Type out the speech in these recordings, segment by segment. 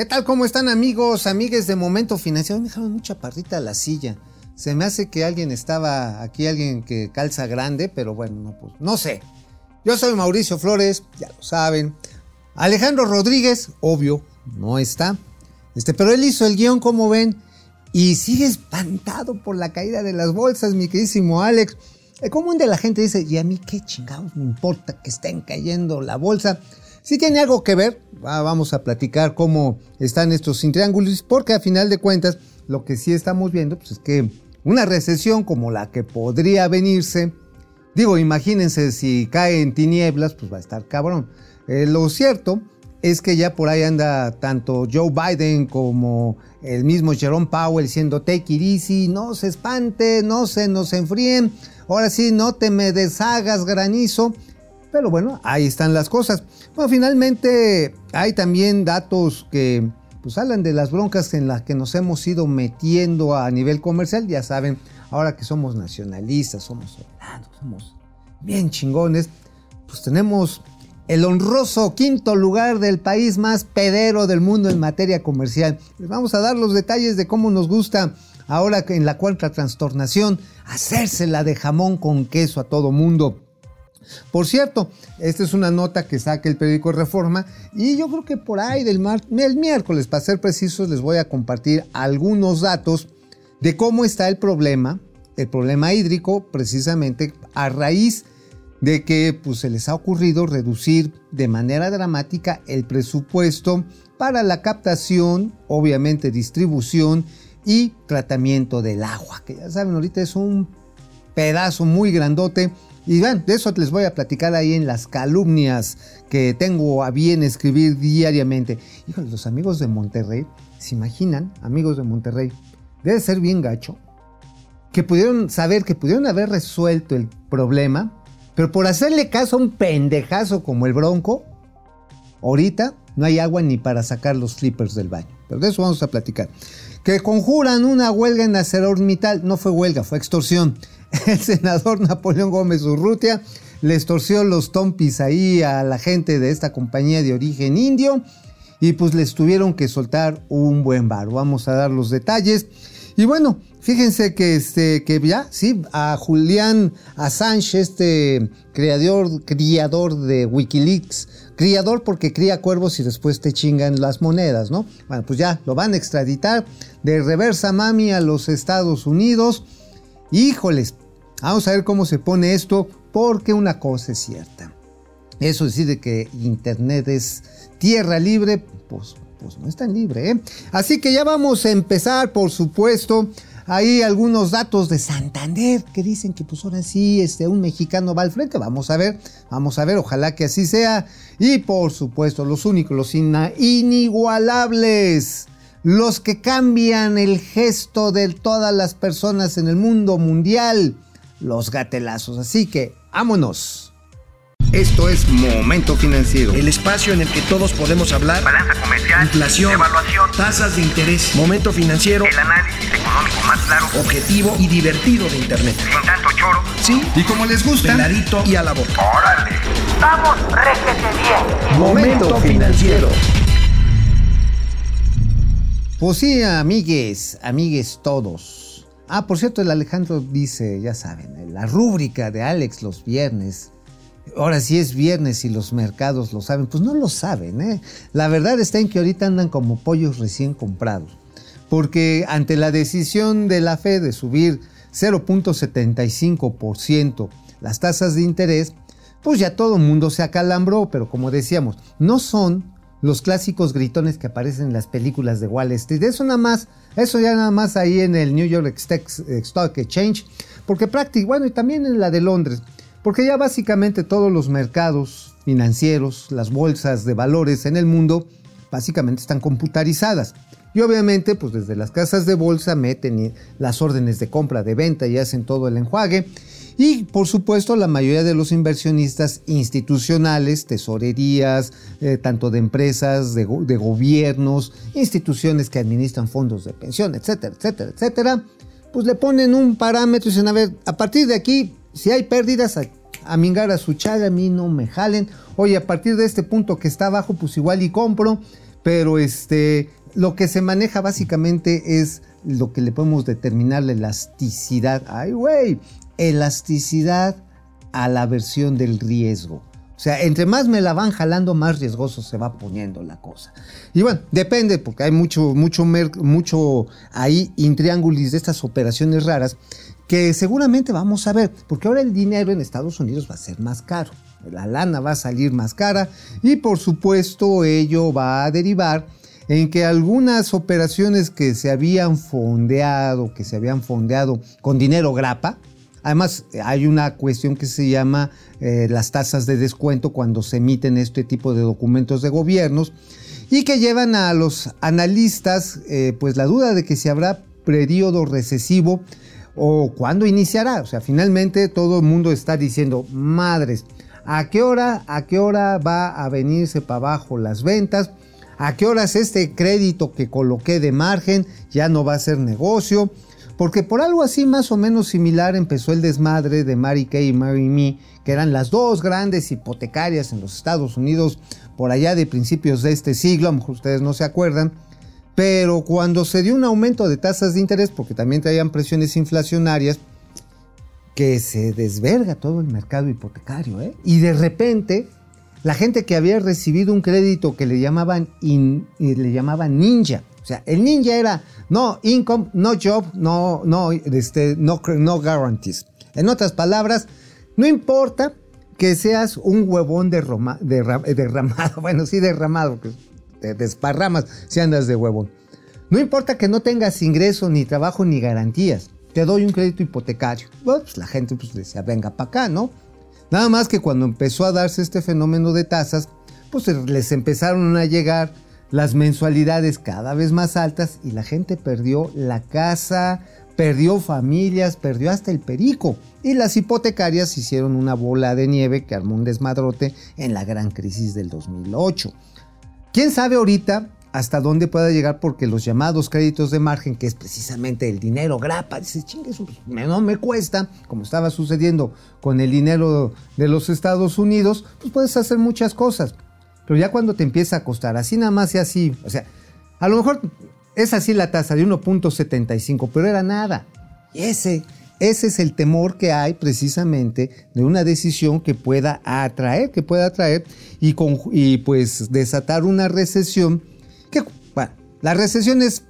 ¿Qué tal? ¿Cómo están amigos, amigues de Momento Financiero? Me dejaron mucha parrita a la silla. Se me hace que alguien estaba aquí, alguien que calza grande, pero bueno, no, pues, no sé. Yo soy Mauricio Flores, ya lo saben. Alejandro Rodríguez, obvio, no está. Este, pero él hizo el guion, como ven, y sigue espantado por la caída de las bolsas, mi queridísimo Alex. El común de la gente dice, ¿y a mí qué chingados me importa que estén cayendo la bolsa? Si tiene algo que ver, vamos a platicar cómo están estos triángulos, porque a final de cuentas lo que sí estamos viendo pues, es que una recesión como la que podría venirse, digo, imagínense si cae en tinieblas, pues va a estar cabrón. Eh, lo cierto es que ya por ahí anda tanto Joe Biden como el mismo Jerome Powell diciendo take it easy, no se espante, no se nos enfríen, ahora sí, no te me deshagas granizo. Pero bueno, ahí están las cosas. Bueno, finalmente hay también datos que pues hablan de las broncas en las que nos hemos ido metiendo a nivel comercial. Ya saben, ahora que somos nacionalistas, somos soldados, somos bien chingones, pues tenemos el honroso quinto lugar del país más pedero del mundo en materia comercial. Les vamos a dar los detalles de cómo nos gusta ahora en la cuarta trastornación hacérsela de jamón con queso a todo mundo. Por cierto, esta es una nota que saca el periódico Reforma y yo creo que por ahí del el miércoles, para ser precisos, les voy a compartir algunos datos de cómo está el problema, el problema hídrico, precisamente a raíz de que pues, se les ha ocurrido reducir de manera dramática el presupuesto para la captación, obviamente distribución y tratamiento del agua, que ya saben, ahorita es un pedazo muy grandote y de eso les voy a platicar ahí en las calumnias que tengo a bien escribir diariamente. Híjole, los amigos de Monterrey, ¿se imaginan? Amigos de Monterrey, debe ser bien gacho. Que pudieron saber, que pudieron haber resuelto el problema, pero por hacerle caso a un pendejazo como el Bronco, ahorita no hay agua ni para sacar los flippers del baño. Pero de eso vamos a platicar. Que conjuran una huelga en ArcelorMittal. No fue huelga, fue extorsión el senador Napoleón Gómez Urrutia les torció los tompis ahí a la gente de esta compañía de origen indio y pues les tuvieron que soltar un buen bar. Vamos a dar los detalles. Y bueno, fíjense que, este, que ya, sí, a Julián Assange, este creador, criador de Wikileaks, criador porque cría cuervos y después te chingan las monedas, ¿no? Bueno, pues ya lo van a extraditar de reversa mami a los Estados Unidos. Híjoles, vamos a ver cómo se pone esto, porque una cosa es cierta. Eso decir de que Internet es tierra libre, pues, pues no es tan libre. ¿eh? Así que ya vamos a empezar, por supuesto. Hay algunos datos de Santander que dicen que pues ahora sí este, un mexicano va al frente. Vamos a ver, vamos a ver, ojalá que así sea. Y por supuesto, los únicos, los inigualables los que cambian el gesto de todas las personas en el mundo mundial, los gatelazos. Así que, vámonos. Esto es Momento Financiero. El espacio en el que todos podemos hablar. Balanza comercial. Inflación. Evaluación. Tasas de interés. Momento Financiero. El análisis económico más claro. Objetivo y divertido de Internet. Sin tanto choro. Sí. Y como les gusta. Peladito y a la boca. Órale. Vamos, réjete bien. Momento Financiero. Pues sí, amigues, amigues todos. Ah, por cierto, el Alejandro dice, ya saben, la rúbrica de Alex los viernes. Ahora sí es viernes y los mercados lo saben. Pues no lo saben, ¿eh? La verdad está en que ahorita andan como pollos recién comprados. Porque ante la decisión de la Fed de subir 0.75% las tasas de interés, pues ya todo el mundo se acalambró, pero como decíamos, no son los clásicos gritones que aparecen en las películas de Wall Street. Eso nada más, eso ya nada más ahí en el New York Stock Exchange, porque prácticamente, bueno, y también en la de Londres, porque ya básicamente todos los mercados financieros, las bolsas de valores en el mundo, básicamente están computarizadas. Y obviamente, pues desde las casas de bolsa meten las órdenes de compra, de venta y hacen todo el enjuague. Y por supuesto la mayoría de los inversionistas institucionales, tesorerías, eh, tanto de empresas, de, gobiernos, instituciones que administran fondos de pensión, etcétera, etcétera, etcétera, pues le ponen un parámetro y dicen, a ver, a partir de aquí, si hay pérdidas, a, a mingar a su chaga, a mí no me jalen. Oye, a partir de este punto que está abajo, pues igual y compro. pero este, lo que se maneja básicamente es lo que le podemos determinar la elasticidad. Ay, güey, elasticidad a la versión del riesgo. O sea, entre más me la van jalando, más riesgoso se va poniendo la cosa. Y bueno, depende, porque hay mucho, mucho, mucho ahí intriángulis de estas operaciones raras que seguramente vamos a ver, porque ahora el dinero en Estados Unidos va a ser más caro. La lana va a salir más cara y por supuesto ello va a derivar en que algunas operaciones que se habían fondeado, que se habían fondeado con dinero grapa, Además, hay una cuestión que se llama eh, las tasas de descuento cuando se emiten este tipo de documentos de gobiernos y que llevan a los analistas eh, pues la duda de que si habrá periodo recesivo o cuándo iniciará. O sea, finalmente todo el mundo está diciendo, madres, ¿a qué hora, a qué hora va a venirse para abajo las ventas? ¿A qué horas este crédito que coloqué de margen ya no va a ser negocio? Porque por algo así más o menos similar empezó el desmadre de Mary Kay y Mary Me, que eran las dos grandes hipotecarias en los Estados Unidos por allá de principios de este siglo, a lo mejor ustedes no se acuerdan, pero cuando se dio un aumento de tasas de interés, porque también traían presiones inflacionarias, que se desverga todo el mercado hipotecario, ¿eh? y de repente la gente que había recibido un crédito que le llamaban, le llamaban ninja, o sea, el ninja era no income, no job, no, no, este, no, no guarantees. En otras palabras, no importa que seas un huevón derramado, bueno, sí derramado, que te desparramas si andas de huevón. No importa que no tengas ingreso, ni trabajo, ni garantías. Te doy un crédito hipotecario. pues la gente pues, decía, venga para acá, ¿no? Nada más que cuando empezó a darse este fenómeno de tasas, pues les empezaron a llegar las mensualidades cada vez más altas y la gente perdió la casa, perdió familias, perdió hasta el perico. Y las hipotecarias hicieron una bola de nieve que armó un desmadrote en la gran crisis del 2008. ¿Quién sabe ahorita hasta dónde pueda llegar? Porque los llamados créditos de margen, que es precisamente el dinero grapa, dice, chingue, no me cuesta, como estaba sucediendo con el dinero de los Estados Unidos, pues puedes hacer muchas cosas. Pero ya cuando te empieza a costar, así nada más y así, o sea, a lo mejor es así la tasa de 1.75, pero era nada. Y ese, ese es el temor que hay precisamente de una decisión que pueda atraer, que pueda atraer y, y pues desatar una recesión la recesión es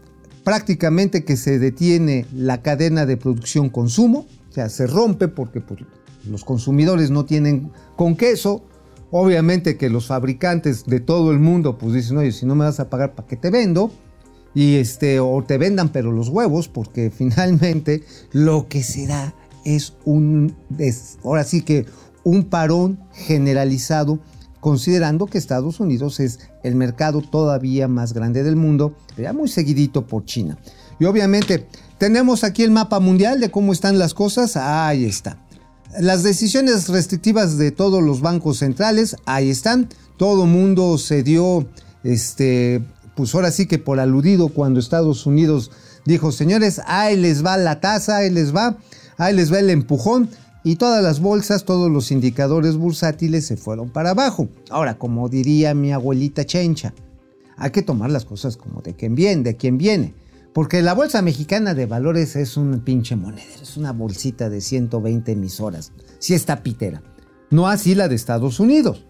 prácticamente que se detiene la cadena de producción-consumo, o sea, se rompe porque pues, los consumidores no tienen con queso, Obviamente que los fabricantes de todo el mundo pues dicen, oye, si no me vas a pagar, ¿para qué te vendo? Y este, o te vendan pero los huevos, porque finalmente lo que se da es un, ahora sí que un parón generalizado, considerando que Estados Unidos es el mercado todavía más grande del mundo, ya muy seguidito por China. Y obviamente tenemos aquí el mapa mundial de cómo están las cosas, ahí está. Las decisiones restrictivas de todos los bancos centrales, ahí están. Todo mundo se dio, este, pues ahora sí que por aludido cuando Estados Unidos dijo, señores, ahí les va la tasa, ahí les va, ahí les va el empujón. Y todas las bolsas, todos los indicadores bursátiles se fueron para abajo. Ahora, como diría mi abuelita Chencha, hay que tomar las cosas como de quien viene, de quien viene. Porque la Bolsa Mexicana de Valores es un pinche monedero, es una bolsita de 120 emisoras. Sí está pitera. No así la de Estados Unidos.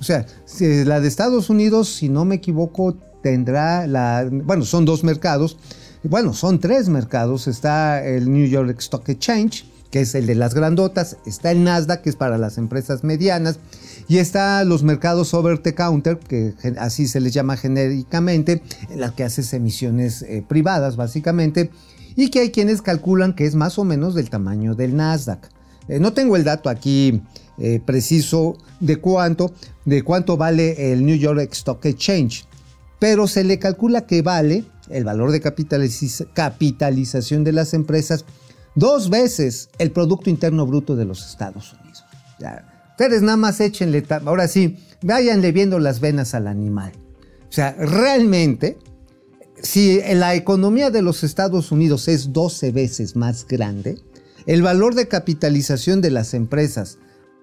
O sea, la de Estados Unidos, si no me equivoco, tendrá la... Bueno, son dos mercados. Bueno, son tres mercados. Está el New York Stock Exchange, que es el de las grandotas. Está el Nasdaq, que es para las empresas medianas. Y está los mercados over the counter, que así se les llama genéricamente, en las que haces emisiones eh, privadas básicamente, y que hay quienes calculan que es más o menos del tamaño del Nasdaq. Eh, no tengo el dato aquí eh, preciso de cuánto, de cuánto vale el New York Stock Exchange, pero se le calcula que vale el valor de capitalización de las empresas dos veces el Producto Interno Bruto de los Estados Unidos. Ustedes nada más échenle, ahora sí, váyanle viendo las venas al animal. O sea, realmente, si la economía de los Estados Unidos es 12 veces más grande, el valor de capitalización de las empresas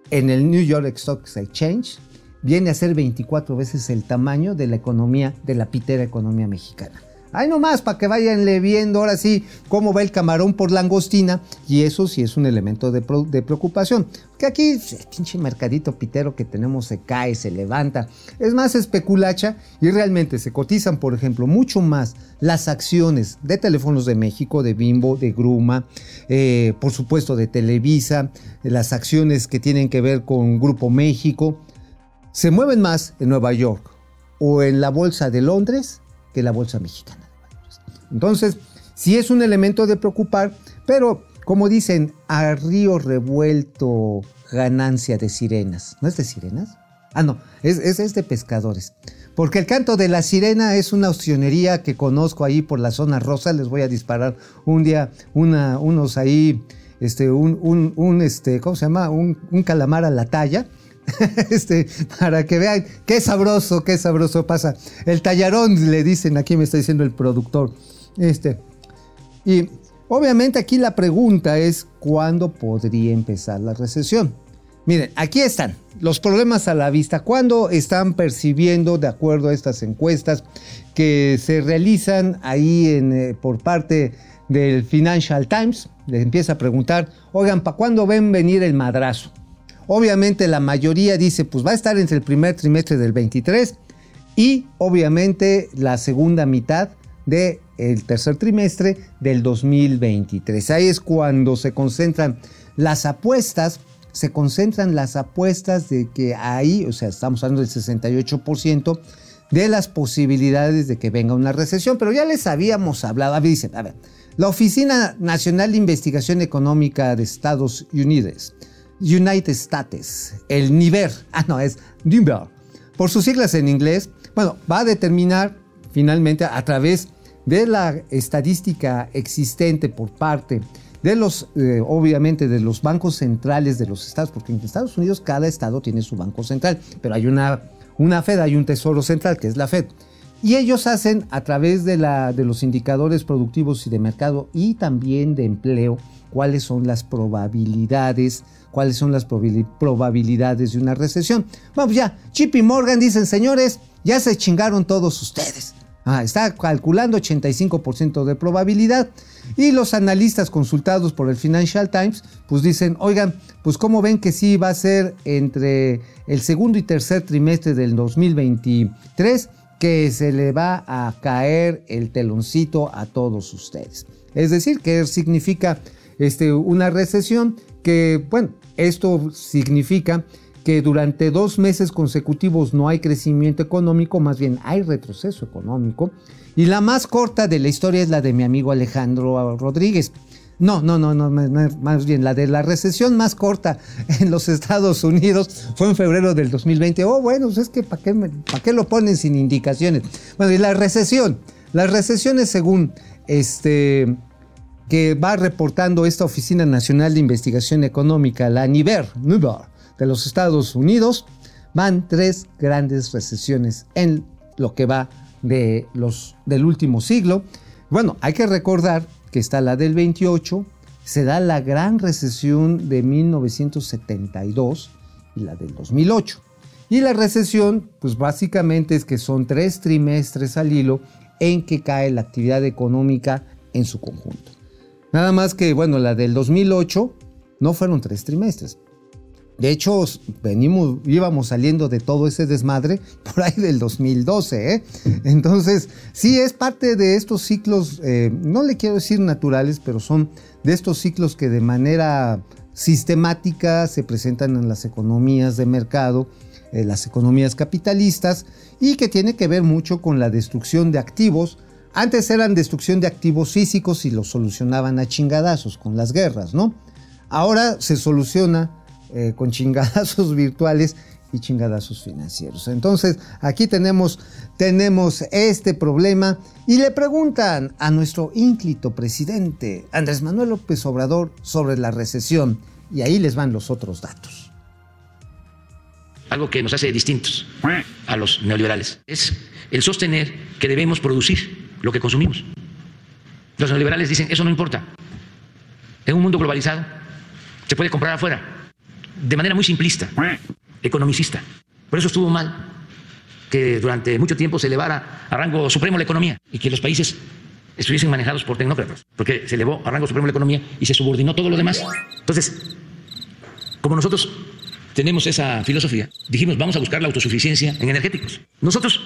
en el New York Stock Exchange viene a ser 24 veces el tamaño de la economía, de la pitera economía mexicana. Ahí nomás, para que vayanle viendo ahora sí cómo va el camarón por langostina. Y eso sí es un elemento de, preocupación. Que aquí el pinche mercadito pitero que tenemos se cae, se levanta. Es más especulacha y realmente se cotizan, por ejemplo, mucho más las acciones de Teléfonos de México, de Bimbo, de Gruma, eh, por supuesto de Televisa, las acciones que tienen que ver con Grupo México. Se mueven más en Nueva York o en la Bolsa de Londres que la Bolsa Mexicana. Entonces, sí es un elemento de preocupar, pero como dicen, a río revuelto ganancia de sirenas. ¿No es de sirenas? Ah, no, es, es, de pescadores. Porque el canto de la sirena es una opcionería que conozco ahí por la zona rosa. Les voy a disparar un día una, unos ahí, este, un, un, un, este, ¿cómo se llama? Un, un calamar a la talla. este, para que vean qué sabroso, qué sabroso pasa. El tallarón, le dicen, aquí me está diciendo el productor. Este, y obviamente aquí la pregunta es cuándo podría empezar la recesión. Miren, aquí están los problemas a la vista. ¿Cuándo están percibiendo, de acuerdo a estas encuestas que se realizan ahí eh, por parte del Financial Times? Les empieza a preguntar, oigan, ¿para cuándo ven venir el madrazo? Obviamente la mayoría dice, pues va a estar entre el primer trimestre del 23 y obviamente la segunda mitad del el tercer trimestre del 2023. Ahí es cuando se concentran las apuestas, se concentran las apuestas de que ahí, o sea, estamos hablando del 68% de las posibilidades de que venga una recesión, pero ya les habíamos hablado, a ver, dice, a ver, la Oficina Nacional de Investigación Económica de Estados Unidos, United States, el NIVER, ah no, es NIVER, por sus siglas en inglés, bueno, va a determinar finalmente a través de la estadística existente por parte de los, eh, obviamente, de los bancos centrales de los estados, porque en Estados Unidos cada estado tiene su banco central, pero hay una, una Fed, hay un tesoro central que es la Fed. Y ellos hacen a través de, la, de los indicadores productivos y de mercado y también de empleo cuáles son las probabilidades, cuáles son las probabilidades de una recesión. Vamos ya, Chip Morgan dicen, señores, ya se chingaron todos ustedes. Ah, está calculando 85% de probabilidad. Y los analistas consultados por el Financial Times, pues dicen, oigan, pues como ven que sí va a ser entre el segundo y tercer trimestre del 2023 que se le va a caer el teloncito a todos ustedes. Es decir, que significa este, una recesión que, bueno, esto significa que durante dos meses consecutivos no hay crecimiento económico, más bien hay retroceso económico. Y la más corta de la historia es la de mi amigo Alejandro Rodríguez. No, no, no, no, más bien la de la recesión más corta en los Estados Unidos fue en febrero del 2020. Oh, bueno, pues es que ¿para qué, lo ponen sin indicaciones? Bueno, y la recesión. Las recesiones según este que va reportando esta Oficina Nacional de Investigación Económica, la NIVER, NIVER de los Estados Unidos, van tres grandes recesiones en lo que va de los, del último siglo. Bueno, hay que recordar que está la del 28, se da la gran recesión de 1972 y la del 2008. Y la recesión, pues básicamente es que son tres trimestres al hilo en que cae la actividad económica en su conjunto. Nada más que, bueno, la del 2008 no fueron tres trimestres, de hecho, venimos, íbamos saliendo de todo ese desmadre por ahí del 2012. ¿eh? Entonces, sí es parte de estos ciclos, eh, no le quiero decir naturales, pero son de estos ciclos que de manera sistemática se presentan en las economías de mercado, en las economías capitalistas, y que tiene que ver mucho con la destrucción de activos. Antes eran destrucción de activos físicos y los solucionaban a chingadazos con las guerras, ¿no? Ahora se soluciona eh, con chingadazos virtuales y chingadazos financieros. Entonces, aquí tenemos, tenemos este problema y le preguntan a nuestro ínclito presidente Andrés Manuel López Obrador sobre la recesión y ahí les van los otros datos. Algo que nos hace distintos a los neoliberales es el sostener que debemos producir lo que consumimos. Los neoliberales dicen, eso no importa. En un mundo globalizado se puede comprar afuera de manera muy simplista, economicista. Por eso estuvo mal que durante mucho tiempo se elevara a rango supremo la economía y que los países estuviesen manejados por tecnócratas, porque se elevó a rango supremo la economía y se subordinó todo lo demás. Entonces, como nosotros tenemos esa filosofía, dijimos vamos a buscar la autosuficiencia en energéticos. Nosotros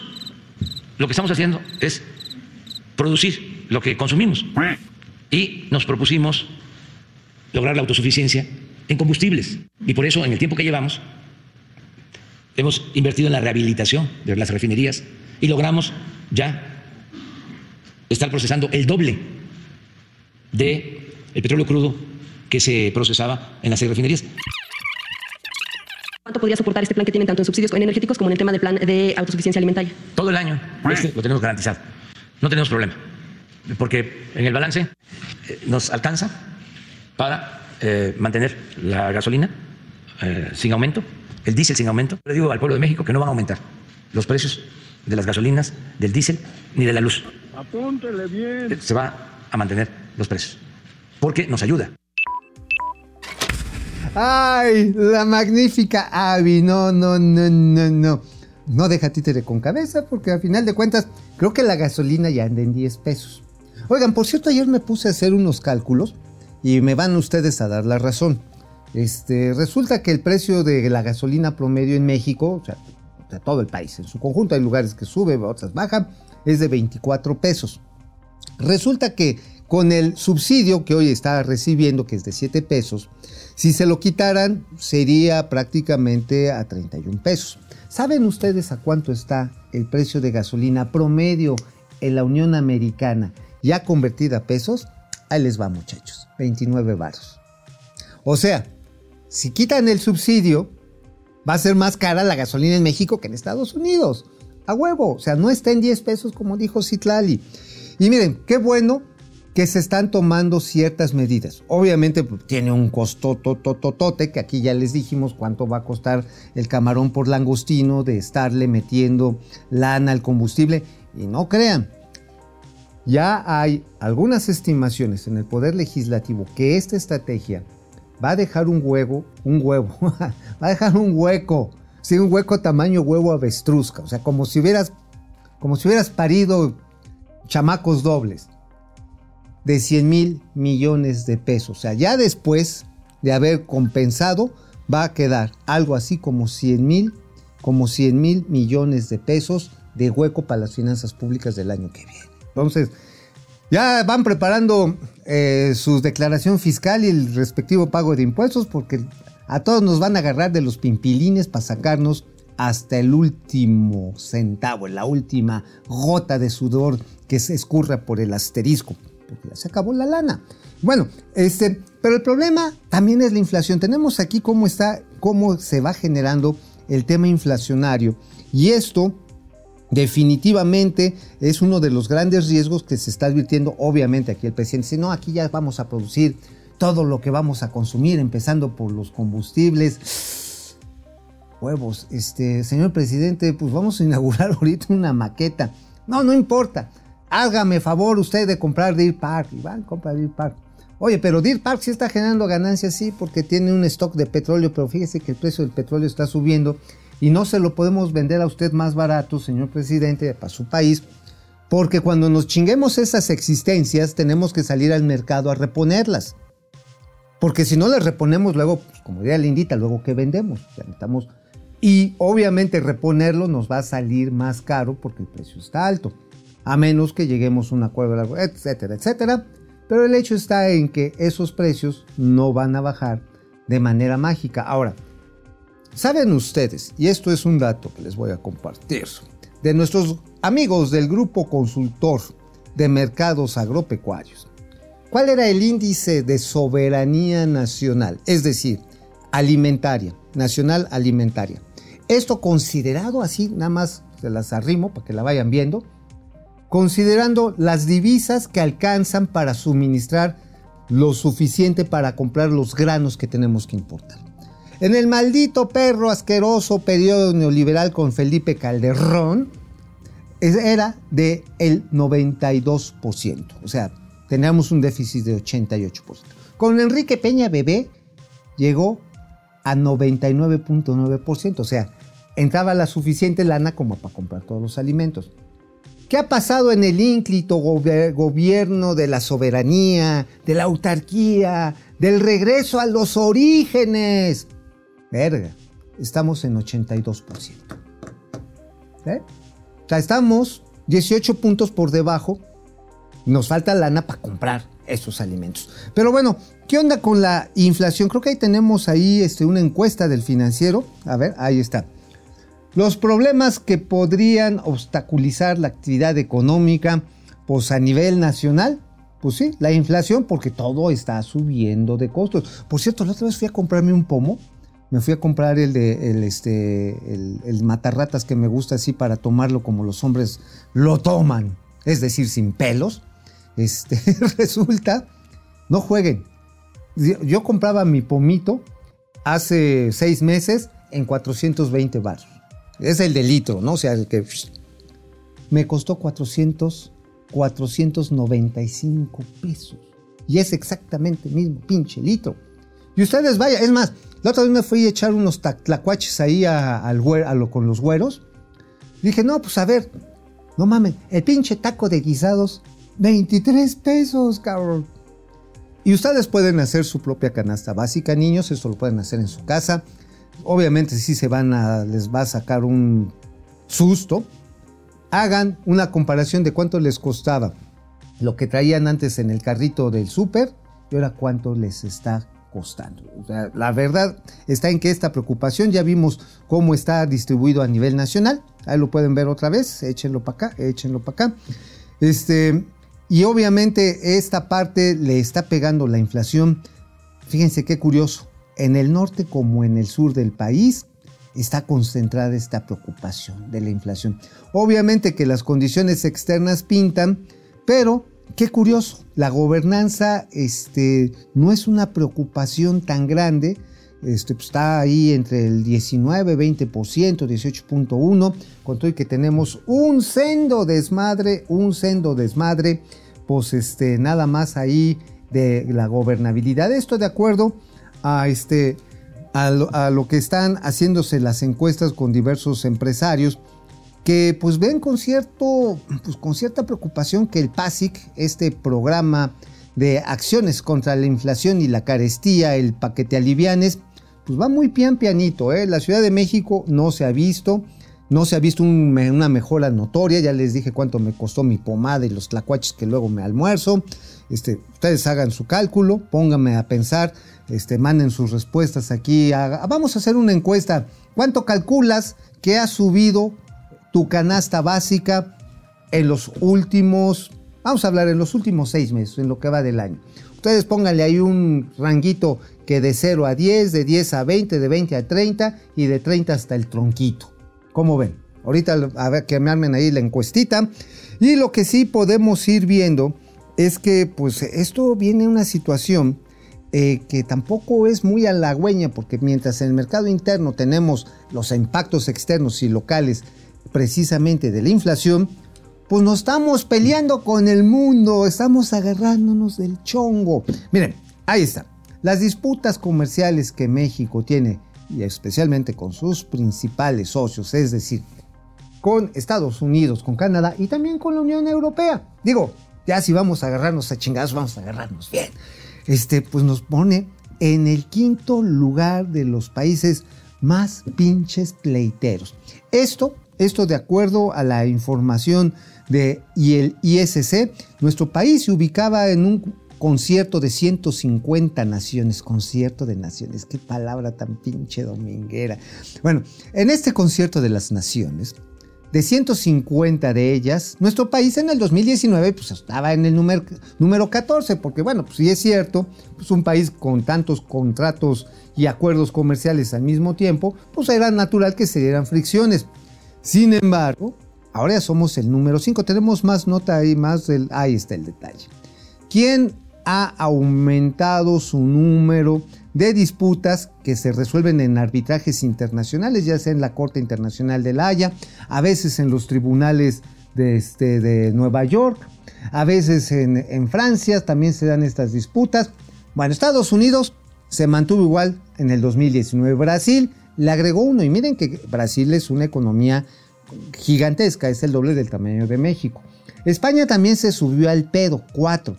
lo que estamos haciendo es producir lo que consumimos y nos propusimos lograr la autosuficiencia en combustibles. Y por eso, en el tiempo que llevamos, hemos invertido en la rehabilitación de las refinerías y logramos ya estar procesando el doble de el petróleo crudo que se procesaba en las refinerías. ¿Cuánto podría soportar este plan que tienen tanto en subsidios energéticos como en el tema del plan de autosuficiencia alimentaria? Todo el año este lo tenemos garantizado. No tenemos problema. Porque en el balance eh, nos alcanza para eh, mantener la gasolina eh, sin aumento, el diésel sin aumento. Le digo al pueblo de México que no van a aumentar los precios de las gasolinas, del diésel ni de la luz. Apúntele bien. Se va a mantener los precios porque nos ayuda. Ay, la magnífica Avi. No, no, no, no, no. No deja títere con cabeza porque al final de cuentas creo que la gasolina ya anda en 10 pesos. Oigan, por cierto, ayer me puse a hacer unos cálculos y me van ustedes a dar la razón. Este, resulta que el precio de la gasolina promedio en México, o sea, de todo el país, en su conjunto hay lugares que sube, otras bajan, es de 24 pesos. Resulta que con el subsidio que hoy está recibiendo, que es de 7 pesos, si se lo quitaran sería prácticamente a 31 pesos. ¿Saben ustedes a cuánto está el precio de gasolina promedio en la Unión Americana ya convertida a pesos? Ahí les va muchachos, 29 baros. O sea, si quitan el subsidio, va a ser más cara la gasolina en México que en Estados Unidos. A huevo, o sea, no está en 10 pesos como dijo Citlali. Y miren, qué bueno que se están tomando ciertas medidas. Obviamente pues, tiene un costo totototote, que aquí ya les dijimos cuánto va a costar el camarón por langostino de estarle metiendo lana al combustible. Y no crean, ya hay algunas estimaciones en el Poder Legislativo que esta estrategia va a dejar un huevo, un huevo, va a dejar un hueco, sí, un hueco tamaño huevo avestruzca, o sea, como si hubieras, como si hubieras parido chamacos dobles de 100 mil millones de pesos. O sea, ya después de haber compensado, va a quedar algo así como 100 mil, como 100 mil millones de pesos de hueco para las finanzas públicas del año que viene. Entonces, ya van preparando eh, su declaración fiscal y el respectivo pago de impuestos porque a todos nos van a agarrar de los pimpilines para sacarnos hasta el último centavo, la última gota de sudor que se escurra por el asterisco, porque ya se acabó la lana. Bueno, este, pero el problema también es la inflación. Tenemos aquí cómo está, cómo se va generando el tema inflacionario y esto definitivamente es uno de los grandes riesgos que se está advirtiendo. Obviamente aquí el presidente dice, no, aquí ya vamos a producir todo lo que vamos a consumir, empezando por los combustibles. Huevos, este, señor presidente, pues vamos a inaugurar ahorita una maqueta. No, no importa. Hágame favor usted de comprar Deer Park. Y van, compra Deer Park. Oye, pero Deer Park sí está generando ganancias, sí, porque tiene un stock de petróleo, pero fíjese que el precio del petróleo está subiendo y no se lo podemos vender a usted más barato, señor presidente, para su país, porque cuando nos chinguemos esas existencias tenemos que salir al mercado a reponerlas. Porque si no las reponemos luego, pues, como diría Lindita, luego que vendemos. Estamos, y obviamente reponerlo nos va a salir más caro porque el precio está alto. A menos que lleguemos a un acuerdo, etcétera, etcétera. Pero el hecho está en que esos precios no van a bajar de manera mágica. Ahora, ¿Saben ustedes, y esto es un dato que les voy a compartir, de nuestros amigos del Grupo Consultor de Mercados Agropecuarios, cuál era el índice de soberanía nacional, es decir, alimentaria, nacional alimentaria? Esto considerado así, nada más se las arrimo para que la vayan viendo, considerando las divisas que alcanzan para suministrar lo suficiente para comprar los granos que tenemos que importar. En el maldito perro asqueroso periodo neoliberal con Felipe Calderón, era del el 92%. O sea, teníamos un déficit de 88%. Con Enrique Peña Bebé llegó a 99.9%. O sea, entraba la suficiente lana como para comprar todos los alimentos. ¿Qué ha pasado en el ínclito gobierno de la soberanía, de la autarquía, del regreso a los orígenes? Verga, estamos en 82%. ¿Eh? O sea, estamos 18 puntos por debajo. Nos falta lana para comprar esos alimentos. Pero bueno, ¿qué onda con la inflación? Creo que ahí tenemos ahí este, una encuesta del financiero. A ver, ahí está. Los problemas que podrían obstaculizar la actividad económica, pues a nivel nacional, pues sí, la inflación, porque todo está subiendo de costos. Por cierto, la otra vez fui a comprarme un pomo. Me fui a comprar el de el, este, el, matarratas que me gusta así para tomarlo como los hombres lo toman, es decir, sin pelos. Este, resulta, no jueguen. Yo, compraba mi pomito hace seis meses en 420 baros. Es el de litro, ¿no? O sea, el que me costó 400, 495 pesos. Y es exactamente el mismo pinche litro. Y ustedes vaya, es más, la otra vez me fui a echar unos tlacuaches ahí a lo, con los güeros. Dije, no, pues a ver, no mames, el pinche taco de guisados, 23 pesos, cabrón. Y ustedes pueden hacer su propia canasta básica, niños, esto lo pueden hacer en su casa. Obviamente si se van a, les va a sacar un susto. Hagan una comparación de cuánto les costaba lo que traían antes en el carrito del súper y ahora cuánto les está la verdad está en que esta preocupación ya vimos cómo está distribuido a nivel nacional. Ahí lo pueden ver otra vez. Échenlo para acá, échenlo para acá. Este, y obviamente esta parte le está pegando la inflación. Fíjense qué curioso. En el norte como en el sur del país está concentrada esta preocupación de la inflación. Obviamente que las condiciones externas pintan, pero qué curioso, la gobernanza este, no es una preocupación tan grande. Este, pues, está ahí entre el 19, 20%, 18.1, con todo que tenemos un sendo desmadre, un sendo desmadre, pues este, nada más ahí de la gobernabilidad. Esto de acuerdo a, este, a, lo, a lo que están haciéndose las encuestas con diversos empresarios que pues ven con, cierto, pues, con cierta preocupación que el PASIC, este programa de acciones contra la inflación y la carestía, el paquete alivianes, pues va muy pian pianito. ¿eh? La Ciudad de México no se ha visto, no se ha visto un, una mejora notoria. Ya les dije cuánto me costó mi pomada y los tlacuaches que luego me almuerzo. Este, ustedes hagan su cálculo, pónganme a pensar, este, manden sus respuestas aquí. Vamos a hacer una encuesta. ¿Cuánto calculas que ha subido tu canasta básica en los últimos, vamos a hablar en los últimos seis meses, en lo que va del año? Ustedes pónganle ahí un ranguito que de 0 a 10, de 10 a 20, de 20 a 30 y de 30 hasta el tronquito. ¿Cómo ven? Ahorita a ver que me armen ahí la encuestita. Y lo que sí podemos ir viendo es que pues esto viene una situación eh, que tampoco es muy halagüeña porque mientras en el mercado interno tenemos los impactos externos y locales precisamente de la inflación, pues nos estamos peleando con el mundo, estamos agarrándonos del chongo. Miren, ahí está. Las disputas comerciales que México tiene, y especialmente con sus principales socios, es decir, con Estados Unidos, con Canadá y también con la Unión Europea. Digo, ya si vamos a agarrarnos a chingados, vamos a agarrarnos bien. Este, pues nos pone en el quinto lugar de los países más pinches pleiteros. Esto, esto de acuerdo a la información de y el nuestro país se ubicaba en un concierto de 150 naciones, concierto de naciones, qué palabra tan pinche dominguera. Bueno, en este concierto de las naciones, de 150 de ellas, nuestro país en el 2019 pues estaba en el número, número 14, porque bueno, pues sí es cierto, pues un país con tantos contratos y acuerdos comerciales al mismo tiempo, pues era natural que se dieran fricciones. Sin embargo, ahora ya somos el número 5, tenemos más nota ahí, más del... Ahí está el detalle. ¿Quién ha aumentado su número de disputas que se resuelven en arbitrajes internacionales, ya sea en la Corte Internacional de la Haya, a veces en los tribunales de, este, Nueva York, a veces en Francia también se dan estas disputas. Bueno, Estados Unidos se mantuvo igual en el 2019, Brasil le agregó uno. Y miren que Brasil es una economía gigantesca, es el doble del tamaño de México. España también se subió al pedo, cuatro.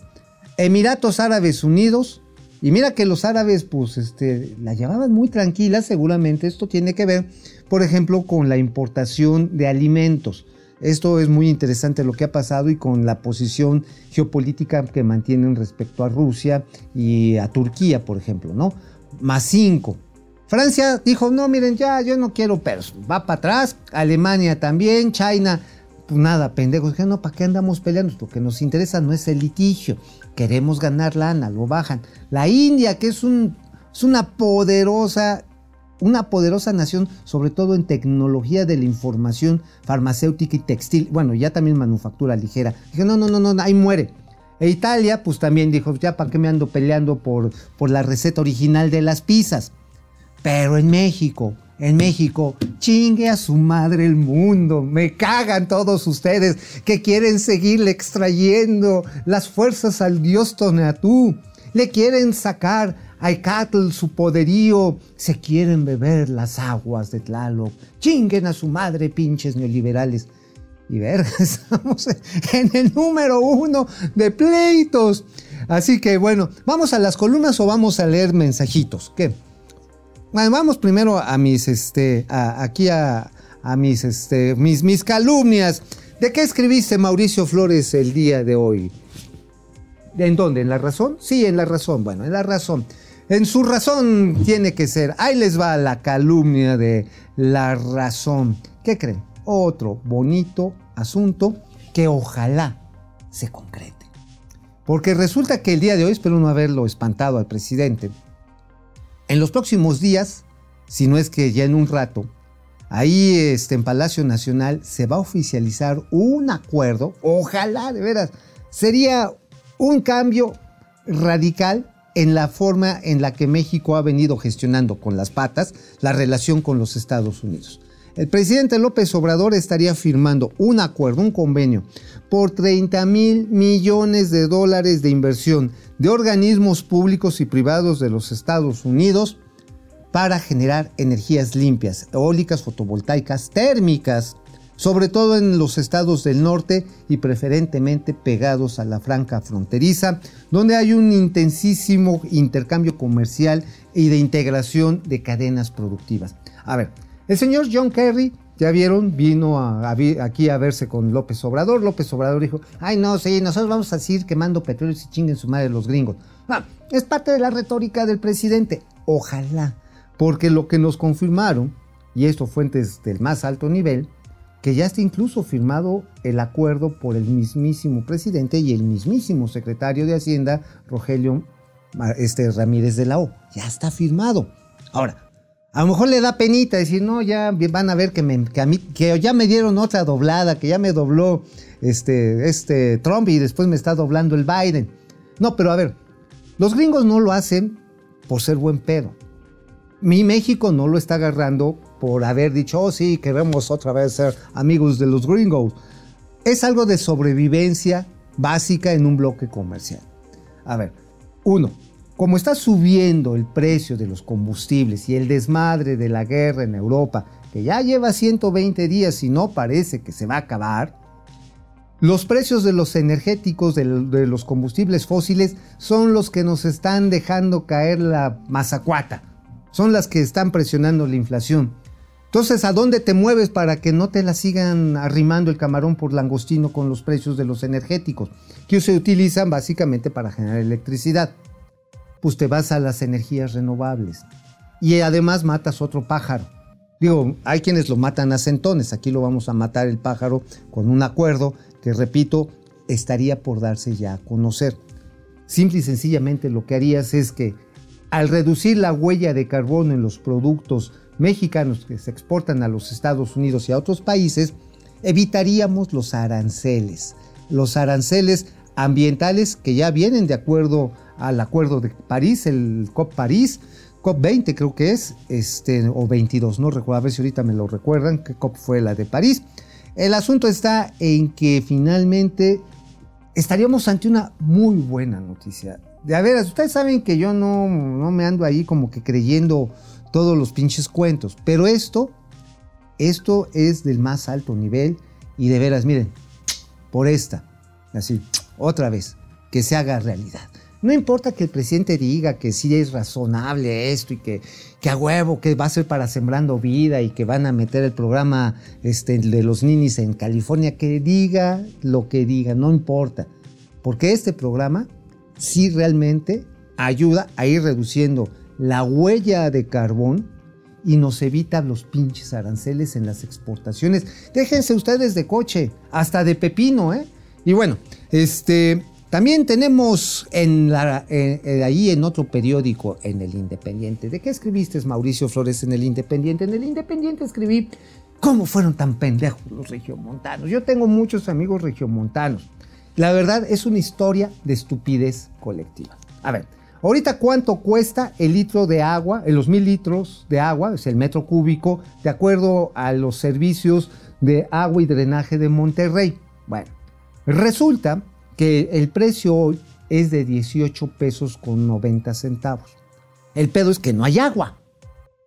Emiratos Árabes Unidos, y mira que los árabes, pues, este, la llevaban muy tranquila, seguramente esto tiene que ver, por ejemplo, con la importación de alimentos. Esto es muy interesante lo que ha pasado y con la posición geopolítica que mantienen respecto a Rusia y a Turquía, por ejemplo, ¿no? Más cinco. Francia dijo, no, miren, ya, yo no quiero, pero va para atrás. Alemania también, China, pues nada, pendejos. Dije, no, ¿para qué andamos peleando? Lo que nos interesa no es el litigio. Queremos ganar lana, lo bajan. La India, que es, es una poderosa una poderosa nación, sobre todo en tecnología de la información farmacéutica y textil, bueno, ya también manufactura ligera. Dije, no, no, no, no, ahí muere. E Italia, pues también dijo, ya para qué me ando peleando por, por la receta original de las pizzas. Pero en México, en México, chingue a su madre el mundo. Me cagan todos ustedes que quieren seguirle extrayendo las fuerzas al dios Tonatú. Le quieren sacar a Ecatl su poderío. Se quieren beber las aguas de Tlaloc. Chinguen a su madre, pinches neoliberales. Y ver, estamos en el número uno de pleitos. Así que bueno, ¿vamos a las columnas o vamos a leer mensajitos? ¿Qué? Vamos primero a mis, este, aquí a, a mis, este, mis, mis calumnias. ¿De qué escribiste Mauricio Flores el día de hoy? ¿En dónde? ¿En la razón? Sí, en la razón. Bueno, en la razón. En su razón tiene que ser. Ahí les va la calumnia de la razón. ¿Qué creen? Otro bonito asunto que ojalá se concrete. Porque resulta que el día de hoy, espero no haberlo espantado al presidente, en los próximos días, si no es que ya en un rato, ahí este, en Palacio Nacional se va a oficializar un acuerdo, ojalá de veras, sería un cambio radical en la forma en la que México ha venido gestionando con las patas la relación con los Estados Unidos. El presidente López Obrador estaría firmando un acuerdo, un convenio, por 30 mil millones de dólares de inversión de organismos públicos y privados de los Estados Unidos para generar energías limpias, eólicas, fotovoltaicas, térmicas, sobre todo en los estados del norte y preferentemente pegados a la franca fronteriza, donde hay un intensísimo intercambio comercial y de integración de cadenas productivas. A ver, el señor John Kerry, ya vieron, vino aquí a verse con López Obrador. López Obrador dijo, ay no, sí, nosotros vamos a seguir quemando petróleo y chinguen su madre los gringos. Ah, es parte de la retórica del presidente. Ojalá, porque lo que nos confirmaron, y esto fuentes del más alto nivel, que ya está incluso firmado el acuerdo por el mismísimo presidente y el mismísimo secretario de Hacienda, Rogelio este, Ramírez de la O. Ya está firmado. Ahora, a lo mejor le da penita decir, no, ya van a ver que, me- que a mí, que ya me dieron otra doblada, que ya me dobló este, este Trump y después me está doblando el Biden. No, pero a ver, los gringos no lo hacen por ser buen pedo. Mi México no lo está agarrando por haber dicho, oh sí, queremos otra vez ser amigos de los gringos. Es algo de sobrevivencia básica en un bloque comercial. A ver, uno, como está subiendo el precio de los combustibles y el desmadre de la guerra en Europa, que ya lleva 120 días y no parece que se va a acabar, los precios de los energéticos, de, los combustibles fósiles, son los que nos están dejando caer la mazacuata. Son las que están presionando la inflación. Entonces, ¿a dónde te mueves para que no te la sigan arrimando el camarón por langostino con los precios de los energéticos? Que se utilizan básicamente para generar electricidad. Pues te vas a las energías renovables. Y además matas otro pájaro. Digo, hay quienes lo matan a centones. Aquí lo vamos a matar el pájaro con un acuerdo que, repito, estaría por darse ya a conocer. Simple y sencillamente lo que harías es que al reducir la huella de carbono en los productos mexicanos que se exportan a los Estados Unidos y a otros países, evitaríamos los aranceles. Los aranceles ambientales que ya vienen de acuerdo al acuerdo de París, el COP París, COP 20 creo que es, este, o 22, no recuerdo, a ver si ahorita me lo recuerdan, que COP fue la de París. El asunto está en que finalmente estaríamos ante una muy buena noticia. De a ver, ustedes saben que yo no, no me ando ahí como que creyendo todos los pinches cuentos. Pero esto, esto es del más alto nivel y de veras, miren, por esta, así, otra vez, que se haga realidad. No importa que el presidente diga que sí es razonable esto y que, que a huevo, que va a ser para Sembrando Vida y que van a meter el programa este, de los ninis en California, que diga lo que diga, no importa. Porque este programa sí realmente ayuda a ir reduciendo la huella de carbón y nos evita los pinches aranceles en las exportaciones. Déjense ustedes de coche, hasta de pepino, ¿eh? Y bueno, este, también tenemos eh, eh, ahí en otro periódico, en el Independiente. ¿De qué escribiste, Mauricio Flores, en el Independiente? En el Independiente escribí cómo fueron tan pendejos los regiomontanos. Yo tengo muchos amigos regiomontanos. La verdad es una historia de estupidez colectiva. A ver, ahorita cuánto cuesta el litro de agua, en los mil litros de agua, es el metro cúbico, de acuerdo a los servicios de agua y drenaje de Monterrey. Bueno, resulta que el precio hoy es de 18 pesos con 90 centavos. El pedo es que no hay agua.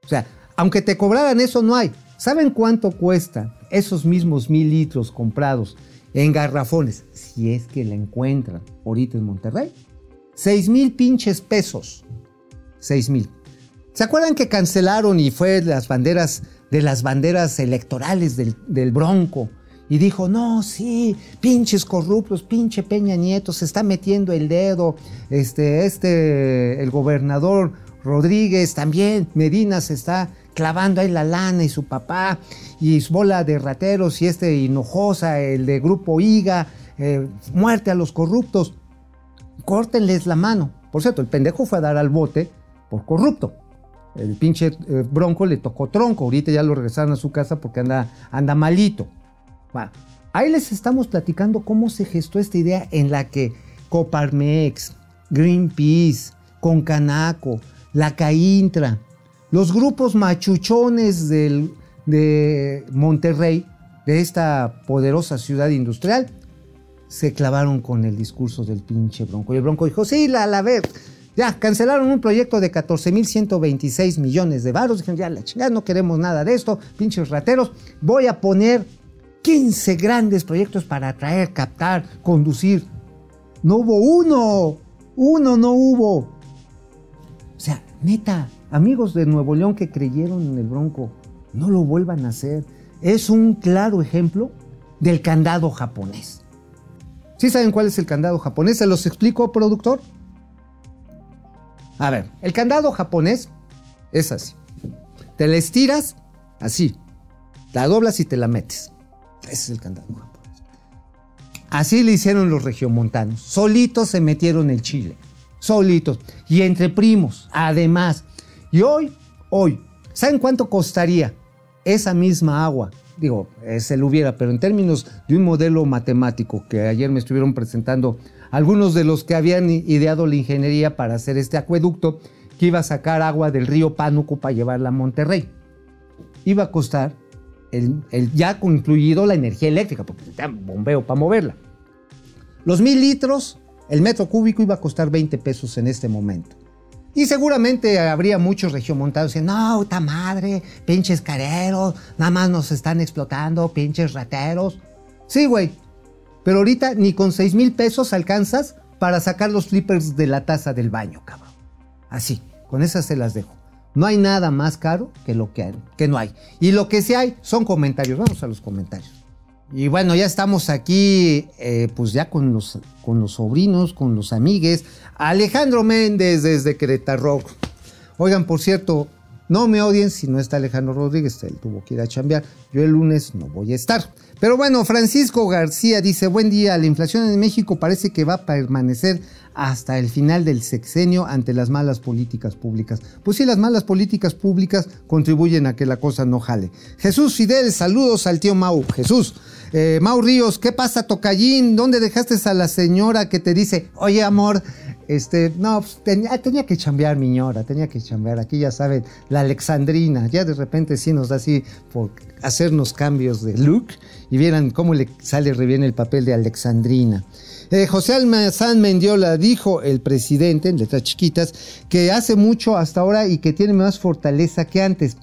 O sea, aunque te cobraran eso, no hay. ¿Saben cuánto cuesta esos mismos mil litros comprados en garrafones? Si es que la encuentran ahorita en Monterrey. 6 mil pinches pesos. 6 mil. ¿Se acuerdan que cancelaron y fue las banderas de las banderas electorales del Bronco? Y dijo, no, sí, pinches corruptos, pinche Peña Nieto, se está metiendo el dedo, este, este, el gobernador Rodríguez también, Medina se está clavando ahí la lana y su papá, y su bola de rateros, y este Hinojosa, el de Grupo IGA, eh, muerte a los corruptos, córtenles la mano. Por cierto, el pendejo fue a dar al bote por corrupto. El pinche eh, bronco le tocó tronco, ahorita ya lo regresaron a su casa porque anda, anda malito. Ahí les estamos platicando cómo se gestó esta idea en la que Coparmex, Greenpeace, Concanaco, la Caintra, los grupos machuchones de Monterrey, de esta poderosa ciudad industrial, se clavaron con el discurso del pinche Bronco. Y el Bronco dijo, sí, la, la ver, ya, cancelaron un proyecto de 14.126 millones de varos. Dijeron, ya, la chingada, no queremos nada de esto, pinches rateros. Voy a poner 15 grandes proyectos para atraer, captar, conducir. No hubo uno, uno no hubo. O sea, neta, amigos de Nuevo León que creyeron en el Bronco, no lo vuelvan a hacer. Es un claro ejemplo del candado japonés. ¿Sí saben cuál es el candado japonés? ¿Se los explico, productor? A ver, el candado japonés es así. Te la estiras así, la doblas y te la metes. Ese es el candado japonés. Así le hicieron los regiomontanos. Solitos se metieron el chile. Solitos. Y entre primos, además. Y hoy, hoy, ¿saben cuánto costaría esa misma agua? Digo, se lo hubiera, pero en términos de un modelo matemático que ayer me estuvieron presentando algunos de los que habían ideado la ingeniería para hacer este acueducto, que iba a sacar agua del río Pánuco para llevarla a Monterrey. Iba a costar el, ya incluido la energía eléctrica, porque está bombeo para moverla. Los mil litros, el metro cúbico iba a costar 20 pesos en este momento. Y seguramente habría muchos regiomontados diciendo, no, puta madre, pinches careros, nada más nos están explotando, pinches rateros. Sí, güey, pero ahorita ni con 6 mil pesos alcanzas para sacar los flippers de la taza del baño, cabrón. Así, con esas se las dejo. No hay nada más caro que lo que, hay, que no hay. Y lo que sí hay son comentarios. Vamos a los comentarios. Y bueno, ya estamos aquí, eh, pues ya con los, con los sobrinos, con los amigues. Alejandro Méndez desde Querétaro. Oigan, por cierto, no me odien si no está Alejandro Rodríguez, él tuvo que ir a chambear. Yo el lunes no voy a estar. Pero bueno, Francisco García dice, buen día, la inflación en México parece que va a permanecer hasta el final del sexenio ante las malas políticas públicas. Pues sí, las malas políticas públicas contribuyen a que la cosa no jale. Jesús Fidel, saludos al tío Mau. Jesús. Eh, Mau Ríos, ¿qué pasa, Tocallín? ¿Dónde dejaste a la señora que te dice, oye amor, este, no, pues, tenía, tenía que chambear miñora, tenía que chambear. Aquí ya saben, la Alexandrina, ya de repente sí nos da así por hacernos cambios de look y vieran cómo le sale re bien el papel de Alexandrina. Eh, José Almazán Mendiola dijo el presidente, en letras chiquitas, que hace mucho hasta ahora y que tiene más fortaleza que antes.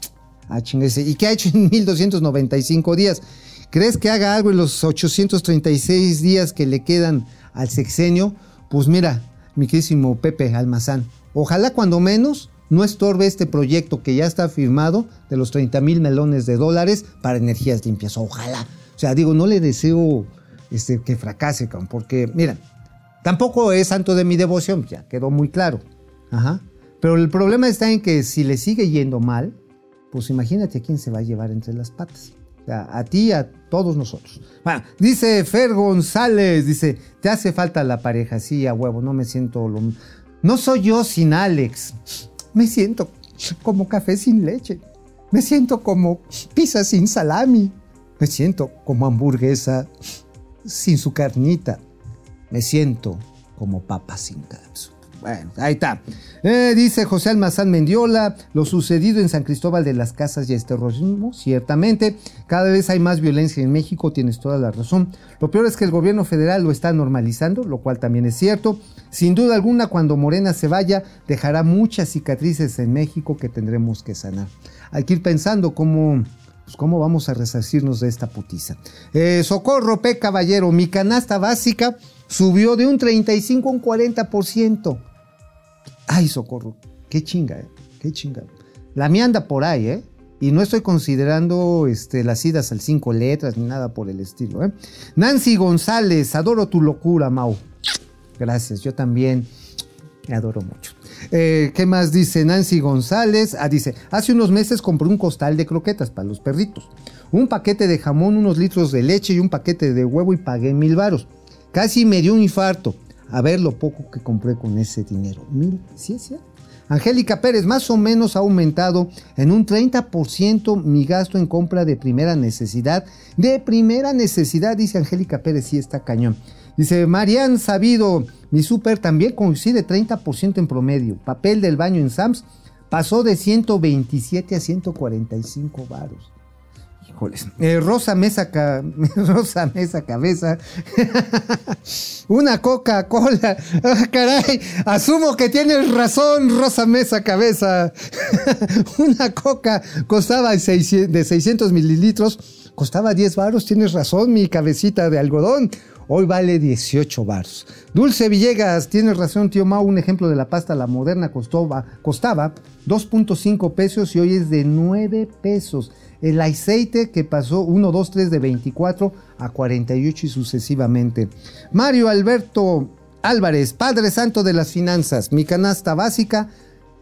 Ah. ¿Y qué ha hecho en 1295 días? ¿Crees que haga algo en los 836 días que le quedan al sexenio? Pues mira, mi querísimo Pepe Almazán, ojalá cuando menos no estorbe este proyecto que ya está firmado de los 30 mil melones de dólares para energías limpias. Ojalá. O sea, digo, no le deseo este, que fracase, porque, mira, tampoco es santo de mi devoción, ya quedó muy claro. Ajá. Pero el problema está en que si le sigue yendo mal, pues imagínate quién se va a llevar entre las patas. A ti, a todos nosotros. Bueno, dice Fer González, dice, te hace falta la pareja, sí, a huevo, no me siento lo... No soy yo sin Alex, me siento como café sin leche, me siento como pizza sin salami, me siento como hamburguesa sin su carnita, me siento como papa sin cápsula. Bueno, ahí está. Eh, dice José Almazán Mendiola, lo sucedido en San Cristóbal de las Casas y es terrorismo, ciertamente. Cada vez hay más violencia en México, tienes toda la razón. Lo peor es que el gobierno federal lo está normalizando, lo cual también es cierto. Sin duda alguna, cuando Morena se vaya, dejará muchas cicatrices en México que tendremos que sanar. Hay que ir pensando cómo, pues, cómo vamos a resarcirnos de esta putiza. Eh, Socorro P. Caballero, mi canasta básica subió de un 35 a un 40%. Ay, socorro, qué chinga, ¿eh? qué chinga. La mía anda por ahí, ¿eh? Y no estoy considerando este, las idas al cinco letras ni nada por el estilo, ¿eh? Nancy González, adoro tu locura, Mau. Gracias, yo también me adoro mucho. Eh, ¿Qué más dice Nancy González? Ah, dice, hace unos meses compré un costal de croquetas para los perritos, un paquete de jamón, unos litros de leche y un paquete de huevo y pagué mil varos. Casi me dio un infarto. A ver lo poco que compré con ese dinero. Mil, ¿sí es cierto? Angélica Pérez, más o menos ha aumentado en un 30% mi gasto en compra de primera necesidad. De primera necesidad, dice Angélica Pérez, sí está cañón. Dice, Marian Sabido, mi súper también coincide 30% en promedio. Papel del baño en Sams pasó de 127 a 145 varos. Eh, Rosa Mesa, Rosa Mesa Cabeza. Una Coca-Cola. Ah, caray, asumo que tienes razón, Rosa Mesa Cabeza. Una Coca costaba 600 de 600 mililitros, costaba 10 baros. Tienes razón, mi cabecita de algodón. Hoy vale 18 baros. Dulce Villegas, tienes razón, tío Mau. Un ejemplo de la pasta, la moderna costaba, costaba 2.5 pesos y hoy es de 9 pesos. El aceite que pasó 1, 2, 3 de 24 a 48 y sucesivamente. Mario Alberto Álvarez, Padre Santo de las Finanzas, mi canasta básica,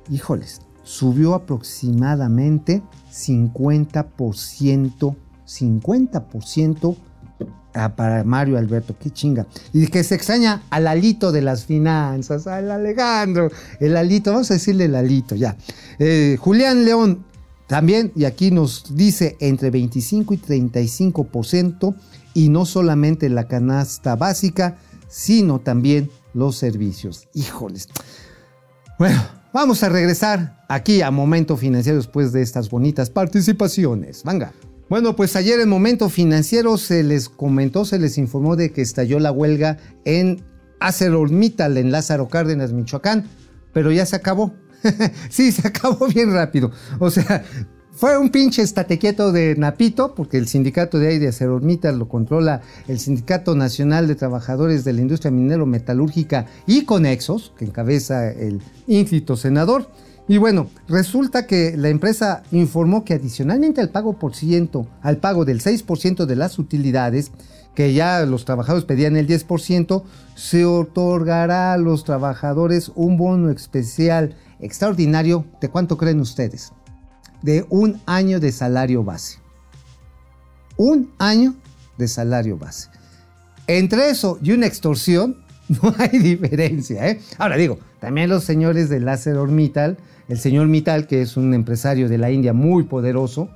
híjoles, subió aproximadamente 50%, 50% ah, para Mario Alberto, qué chinga. Y que se extraña al alito de las finanzas, al Alejandro, el alito, vamos a decirle el alito, ya. Eh, Julián León, también, y aquí nos dice entre 25 y 35%, y no solamente la canasta básica, sino también los servicios. Híjoles. Bueno, vamos a regresar aquí a Momento Financiero después de estas bonitas participaciones. Venga. Bueno, pues ayer en Momento Financiero se les comentó, se les informó de que estalló la huelga en ArcelorMittal en Lázaro Cárdenas, Michoacán, pero ya se acabó. sí, se acabó bien rápido. O sea, fue un pinche estate quieto de Napito, porque el sindicato de ahí de ArcelorMittal lo controla el Sindicato Nacional de Trabajadores de la Industria Minero Metalúrgica y Conexos, que encabeza el ínfito senador. Y bueno, resulta que la empresa informó que adicionalmente al pago por ciento, al pago del 6% de las utilidades, que ya los trabajadores pedían el 10%, se otorgará a los trabajadores un bono especial extraordinario. ¿De cuánto creen ustedes? De un año de salario base. Un año de salario base. Entre eso y una extorsión, no hay diferencia. ¿eh? Ahora digo, también los señores de ArcelorMittal, el señor Mittal, que es un empresario de la India muy poderoso,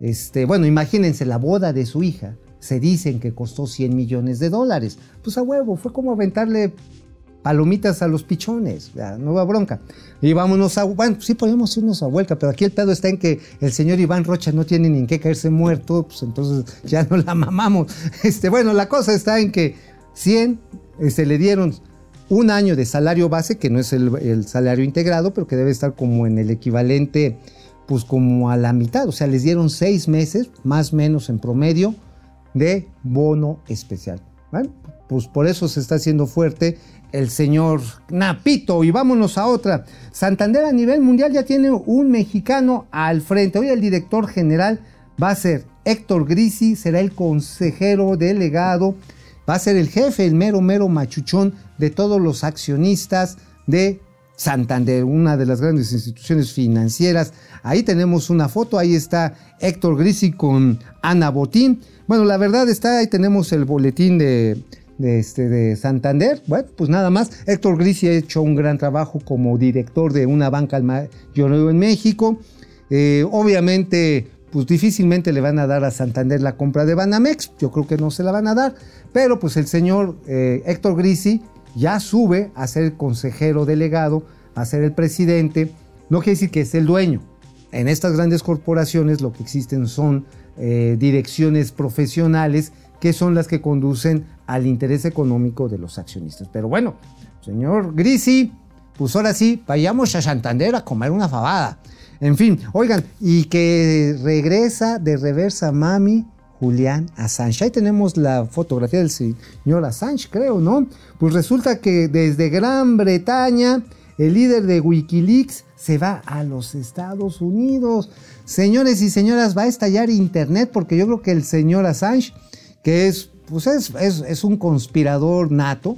este, bueno, imagínense la boda de su hija, se dicen que costó 100 millones de dólares. Pues a huevo, fue como aventarle palomitas a los pichones, ya, nueva bronca. Y vámonos a, bueno, sí podemos irnos a vuelta, pero aquí el pedo está en que el señor Iván Rocha no tiene ni en qué caerse muerto, pues entonces ya no la mamamos. Este, bueno, la cosa está en que 100 se le dieron un año de salario base, que no es el, salario integrado, pero que debe estar como en el equivalente, pues como a la mitad, o sea, les dieron seis meses, más o menos en promedio, de bono especial. Pues por eso se está haciendo fuerte el señor Napito. Y vámonos a otra. Santander a nivel mundial ya tiene un mexicano al frente. Hoy el director general va a ser Héctor Grisi, será el consejero delegado, va a ser el jefe, el mero, mero machuchón de todos los accionistas de Santander, una de las grandes instituciones financieras. Ahí tenemos una foto, ahí está Héctor Grisi con Ana Botín. Bueno, la verdad está, ahí tenemos el boletín de, de, este, de Santander. Bueno, pues nada más, Héctor Grisi ha hecho un gran trabajo como director de una banca mayoreo en México. Eh, obviamente, pues difícilmente le van a dar a Santander la compra de Banamex, yo creo que no se la van a dar, pero pues el señor eh, Héctor Grisi ya sube a ser consejero delegado, a ser el presidente, no quiere decir que es el dueño. En estas grandes corporaciones lo que existen son eh, direcciones profesionales que son las que conducen al interés económico de los accionistas. Pero bueno, señor Grisi, pues ahora sí, vayamos a Santander a comer una fabada. En fin, oigan, y que regresa de reversa mami Julián Assange. Ahí tenemos la fotografía del señor Assange, creo, ¿no? Pues resulta que desde Gran Bretaña, el líder de Wikileaks se va a los Estados Unidos. Señores y señoras, va a estallar Internet porque yo creo que el señor Assange, que es, pues es, es, un conspirador nato,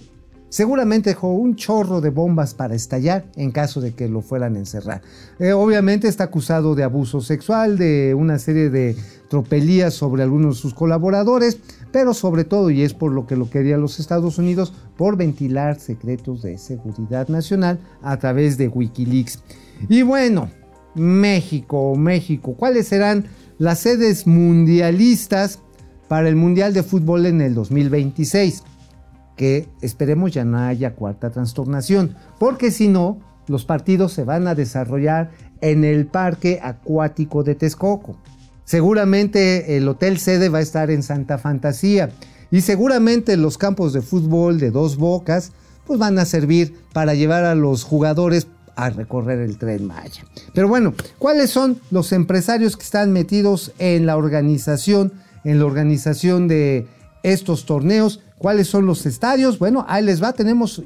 seguramente dejó un chorro de bombas para estallar en caso de que lo fueran a encerrar. Eh, obviamente está acusado de abuso sexual, de una serie de tropelías sobre algunos de sus colaboradores, pero sobre todo, y es por lo que lo querían los Estados Unidos, por ventilar secretos de seguridad nacional a través de Wikileaks. Y bueno, México, México, ¿cuáles serán las sedes mundialistas para el Mundial de Fútbol en el 2026? que esperemos ya no haya cuarta trastornación, porque si no, los partidos se van a desarrollar en el Parque Acuático de Texcoco. Seguramente el hotel sede va a estar en Santa Fantasía y seguramente los campos de fútbol de dos bocas pues van a servir para llevar a los jugadores a recorrer el tren Maya. Pero bueno, ¿cuáles son los empresarios que están metidos en la organización, en la organización de estos torneos? ¿Cuáles son los estadios? Bueno, ahí les va, tenemos,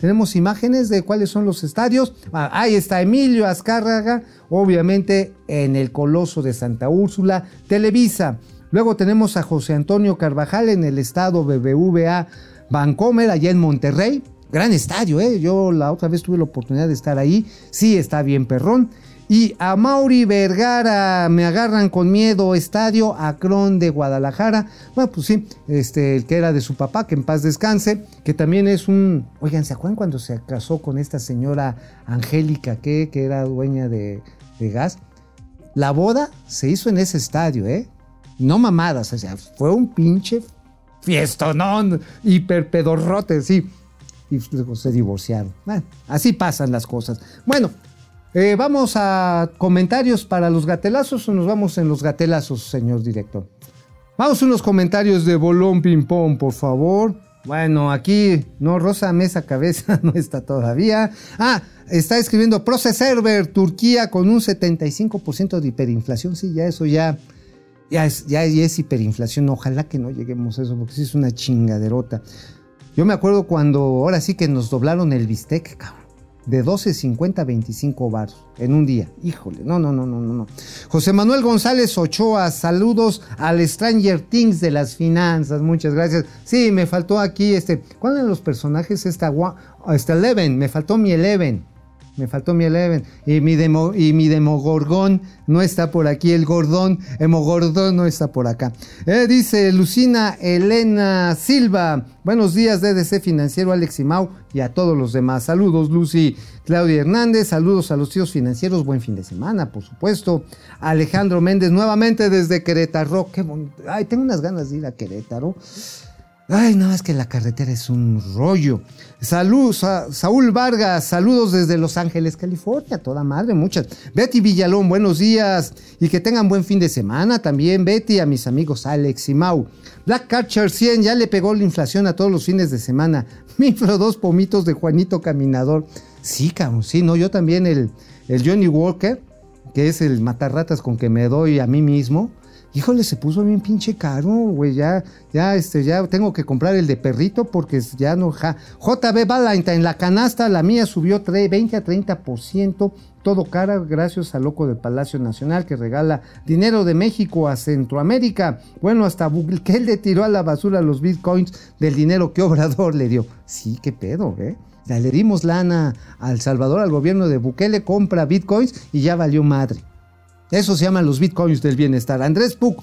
tenemos imágenes de cuáles son los estadios. Ah, ahí está Emilio Azcárraga, obviamente en el Coloso de Santa Úrsula, Televisa. Luego tenemos a José Antonio Carvajal en el estado BBVA Bancomer, allá en Monterrey. Gran estadio, ¿eh? Yo la otra vez tuve la oportunidad de estar ahí. Sí, está bien perrón. Y a Mauri Vergara, me agarran con miedo, Estadio Acrón de Guadalajara. Bueno, pues sí, este, el que era de su papá, que en paz descanse, que también es un... Oigan, ¿se acuerdan cuando se casó con esta señora Angélica, que, que era dueña de, de gas? La boda se hizo en ese estadio, ¿eh? No mamadas, o sea, fue un pinche fiestonón, hiperpedorrote, sí. Y luego se divorciaron. Bueno, así pasan las cosas. Bueno, eh, ¿Vamos a comentarios para los gatelazos o nos vamos en los gatelazos, señor director? Vamos a unos comentarios de Bolón Ping Pong, por favor. Bueno, aquí no, Rosa Mesa Cabeza no está todavía. Ah, está escribiendo Process Server, Turquía con un 75% de hiperinflación. Sí, ya eso ya, ya, es, ya es hiperinflación. Ojalá que no lleguemos a eso, porque sí es una chingaderota. Yo me acuerdo cuando ahora sí que nos doblaron el bistec, cabrón de 12.50 a 25 baros en un día. Híjole, no, no, no, no, no. José Manuel González Ochoa, saludos al Stranger Things de las finanzas, muchas gracias. Sí, me faltó aquí este, ¿cuál de los personajes esta, este Eleven? Me faltó mi Eleven. Me faltó mi Eleven. Y mi, demo, y mi Demogorgón no está por aquí. El Gordón, Hemogordón no está por acá. Eh, dice Lucina Elena Silva. Buenos días, DDC Financiero, Alex y y a todos los demás. Saludos, Lucy. Claudia Hernández, saludos a los tíos financieros. Buen fin de semana, por supuesto. Alejandro Méndez, nuevamente desde Querétaro. Qué bonito. Ay, tengo unas ganas de ir a Querétaro. Ay, no, es que la carretera es un rollo. Salud, Sa- Saúl Vargas, saludos desde Los Ángeles, California, toda madre, muchas. Betty Villalón, buenos días y que tengan buen fin de semana también. Betty, a mis amigos Alex y Mau. Black Catcher 100, ya le pegó la inflación a todos los fines de semana. Me infló dos pomitos de Juanito Caminador. Sí, cabrón, sí, no, yo también el, el Johnny Walker, que es el matarratas con que me doy a mí mismo. Híjole, se puso bien pinche caro, güey. Ya, ya, este, ya tengo que comprar el de perrito porque ya no. ja- JB Valentine, la canasta, la mía subió tre- 20 a 30%. Todo cara, gracias al loco del Palacio Nacional que regala dinero de México a Centroamérica. Bueno, hasta que él le tiró a la basura los bitcoins del dinero que Obrador le dio. Sí, qué pedo, ¿eh? Ya le dimos lana al Salvador, al gobierno de Bukele, compra bitcoins y ya valió madre. Eso se llaman los bitcoins del bienestar. Andrés Puc,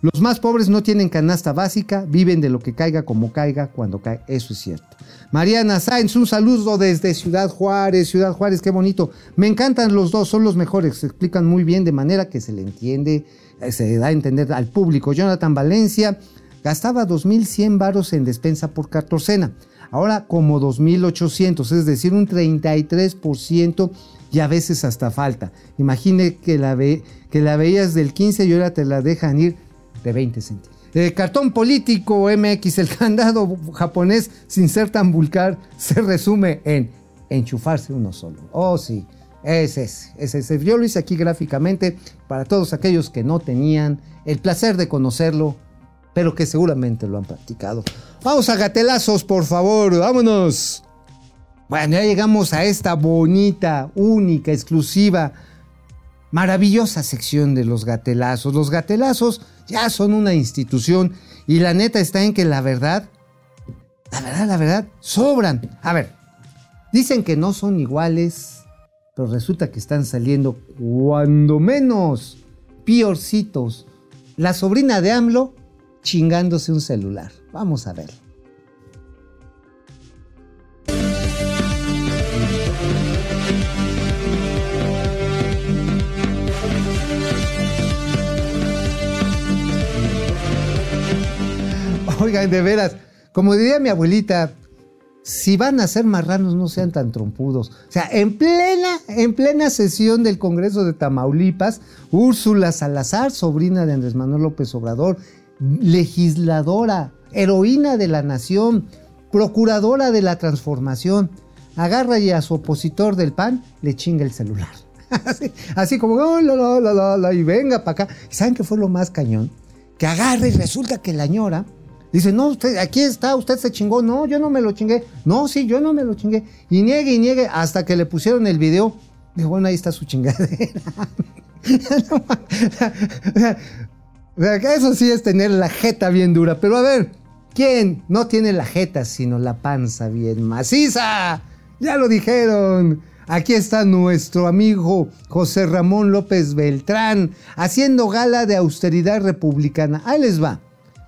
los más pobres no tienen canasta básica, viven de lo que caiga como caiga cuando cae. Eso es cierto. Mariana Sáenz, un saludo desde Ciudad Juárez. Ciudad Juárez, qué bonito. Me encantan los dos, son los mejores. Se explican muy bien de manera que se le entiende, eh, se da a entender al público. Jonathan Valencia gastaba 2.100 varos en despensa por cartocena. Ahora como 2.800, es decir, un 33% y a veces hasta falta. Imagine que la, ve, que la veías del 15 y ahora te la dejan ir de 20 centímetros. Eh, cartón político MX, el candado japonés, sin ser tan vulgar, se resume en enchufarse uno solo. Oh, sí, es ese, es ese. Yo lo hice aquí gráficamente para todos aquellos que no tenían el placer de conocerlo, pero que seguramente lo han practicado. Vamos a gatelazos, por favor, vámonos. Bueno, ya llegamos a esta bonita, única, exclusiva, maravillosa sección de los gatelazos. Los gatelazos ya son una institución y la neta está en que la verdad, la verdad, la verdad, sobran. A ver, dicen que no son iguales, pero resulta que están saliendo cuando menos piorcitos. La sobrina de AMLO chingándose un celular. Vamos a verlo. Oigan, de veras, como diría mi abuelita, si van a ser marranos, no sean tan trompudos. O sea, en plena, en plena sesión del Congreso de Tamaulipas, Úrsula Salazar, sobrina de Andrés Manuel López Obrador, legisladora, heroína de la nación, procuradora de la transformación, agarra y a su opositor del PAN le chinga el celular. así, así como, oh, la, la, la, y venga para acá. ¿Y saben qué fue lo más cañón? Que agarra y resulta que la ñora Dice, no, usted, aquí está, usted se chingó. No, yo no me lo chingué. No, sí, yo no me lo chingué. Y niegue y niegue hasta que le pusieron el video. Dijo, bueno, ahí está su chingadera. eso sí es tener la jeta bien dura. Pero a ver, ¿quién no tiene la jeta sino la panza bien maciza? Ya lo dijeron. Aquí está nuestro amigo José Ramón López Beltrán haciendo gala de austeridad republicana. Ahí les va.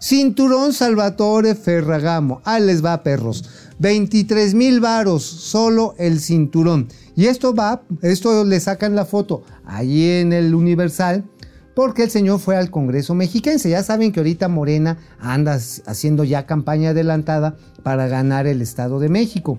Cinturón Salvatore Ferragamo. Ahí les va, perros. 23 mil varos, solo el cinturón. Y esto va, esto le sacan la foto ahí en el Universal, porque el señor fue al Congreso mexiquense. Ya saben que ahorita Morena anda haciendo ya campaña adelantada para ganar el Estado de México.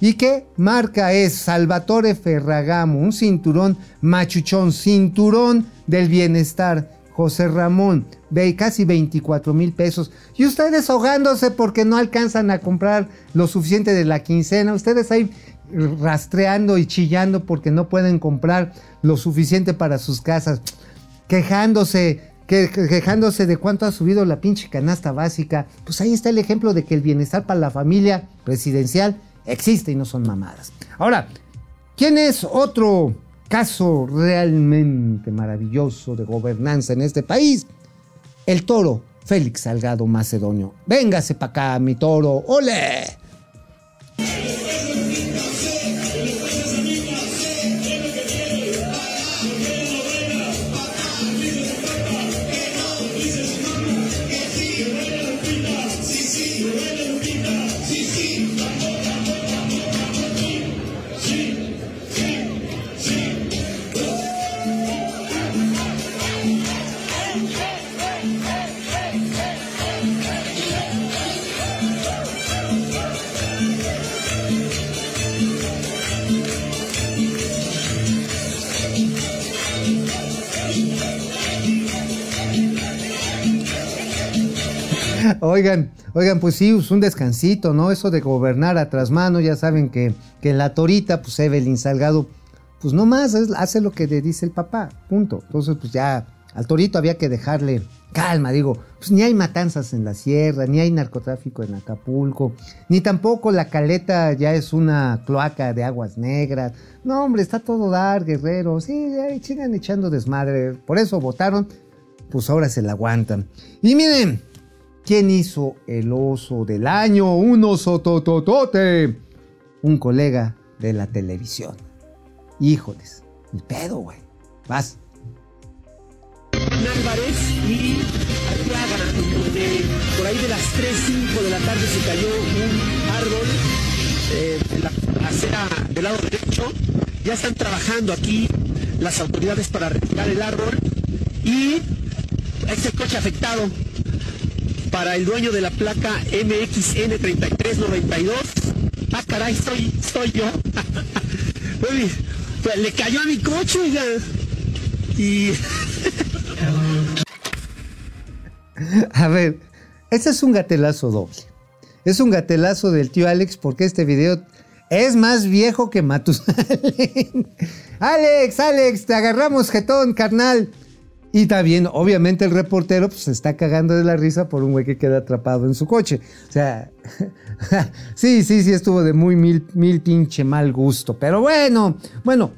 ¿Y qué marca es? Salvatore Ferragamo, un cinturón machuchón, cinturón del bienestar. José Ramón, ve casi 24 mil pesos. Y ustedes ahogándose porque no alcanzan a comprar lo suficiente de la quincena. Ustedes ahí rastreando y chillando porque no pueden comprar lo suficiente para sus casas. Quejándose, que, quejándose de cuánto ha subido la pinche canasta básica. Pues ahí está el ejemplo de que el bienestar para la familia presidencial existe y no son mamadas. Ahora, ¿quién es otro caso realmente maravilloso de gobernanza en este país? El toro Félix Salgado Macedonio. Véngase para acá, mi toro. ¡Ole! Oigan, oigan, pues sí, es un descansito, ¿no? Eso de gobernar a trasmano, ya saben que, que la torita, pues Evelyn Salgado, pues no más, hace lo que le dice el papá, punto. Entonces, pues ya al torito había que dejarle calma, digo, pues ni hay matanzas en la sierra, ni hay narcotráfico en Acapulco, ni tampoco la caleta ya es una cloaca de aguas negras. No, hombre, está todo dar, guerrero, sí, ya sigan echando desmadre. Por eso votaron, pues ahora se la aguantan. Y miren, ¿quién hizo el oso del año? Un oso tototote. Un colega de la televisión. Híjoles, el pedo, güey. Vas. Álvarez y Arteaga, donde por ahí de las 3, 5 de la tarde se cayó un árbol eh, en la acera del lado derecho. Ya están trabajando aquí las autoridades para retirar el árbol y es el coche afectado para el dueño de la placa MXN3392. Ah, caray, soy, soy yo. Pues, le cayó a mi coche, oiga. Y A ver, este es un gatelazo doble. Es un gatelazo del tío Alex porque este video es más viejo que Matusalén. Alex, Alex, te agarramos jetón, carnal. Y bien, obviamente el reportero pues, se está cagando de la risa por un güey que queda atrapado en su coche. O sea, sí, sí, sí, estuvo de muy mil, mil pinche mal gusto. Pero bueno, bueno,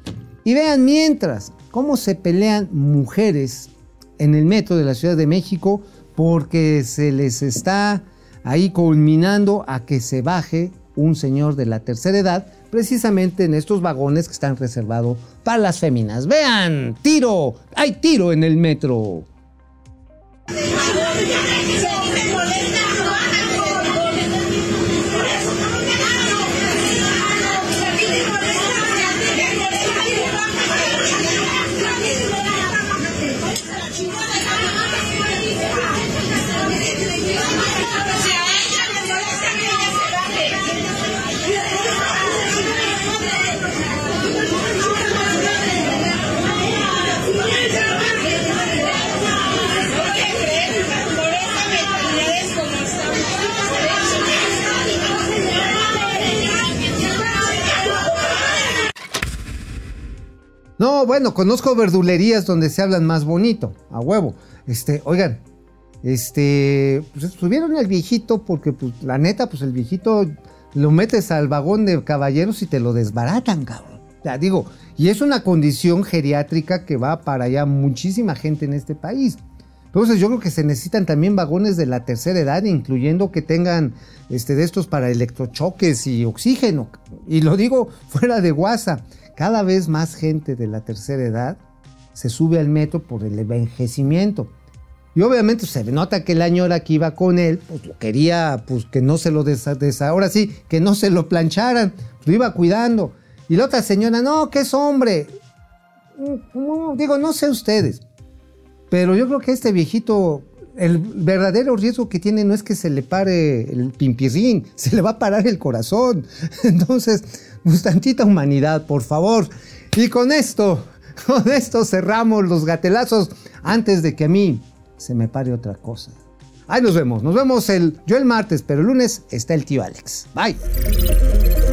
y vean mientras cómo se pelean mujeres en el metro de la Ciudad de México porque se les está ahí culminando a que se baje un señor de la tercera edad, precisamente en estos vagones que están reservados para las féminas. Vean, tiro, hay tiro en el metro. No, bueno, conozco verdulerías donde se hablan más bonito, a huevo. Este, oigan, este, pues al viejito porque, pues, la neta, pues el viejito lo metes al vagón de caballeros y te lo desbaratan, cabrón. Sea, digo, y es una condición geriátrica que va para allá muchísima gente en este país. Entonces yo creo que se necesitan también vagones de la tercera edad, incluyendo que tengan este, de estos para electrochoques y oxígeno. Y lo digo fuera de guasa. Cada vez más gente de la tercera edad se sube al metro por el envejecimiento. Y obviamente se nota que el añora que iba con él, pues lo quería, pues que no se lo desa, desa- ahora sí, que no se lo plancharan, iba cuidando. Y la otra señora, no, que es hombre. Mm, no, digo, no sé ustedes, pero yo creo que este viejito, el verdadero riesgo que tiene no es que se le pare el pimpirrín, se le va a parar el corazón. Entonces, pues tantita humanidad, por favor. Y con esto, con esto cerramos los gatelazos antes de que a mí se me pare otra cosa. Ahí nos vemos, nos vemos el, yo el martes, pero el lunes está el tío Alex. Bye.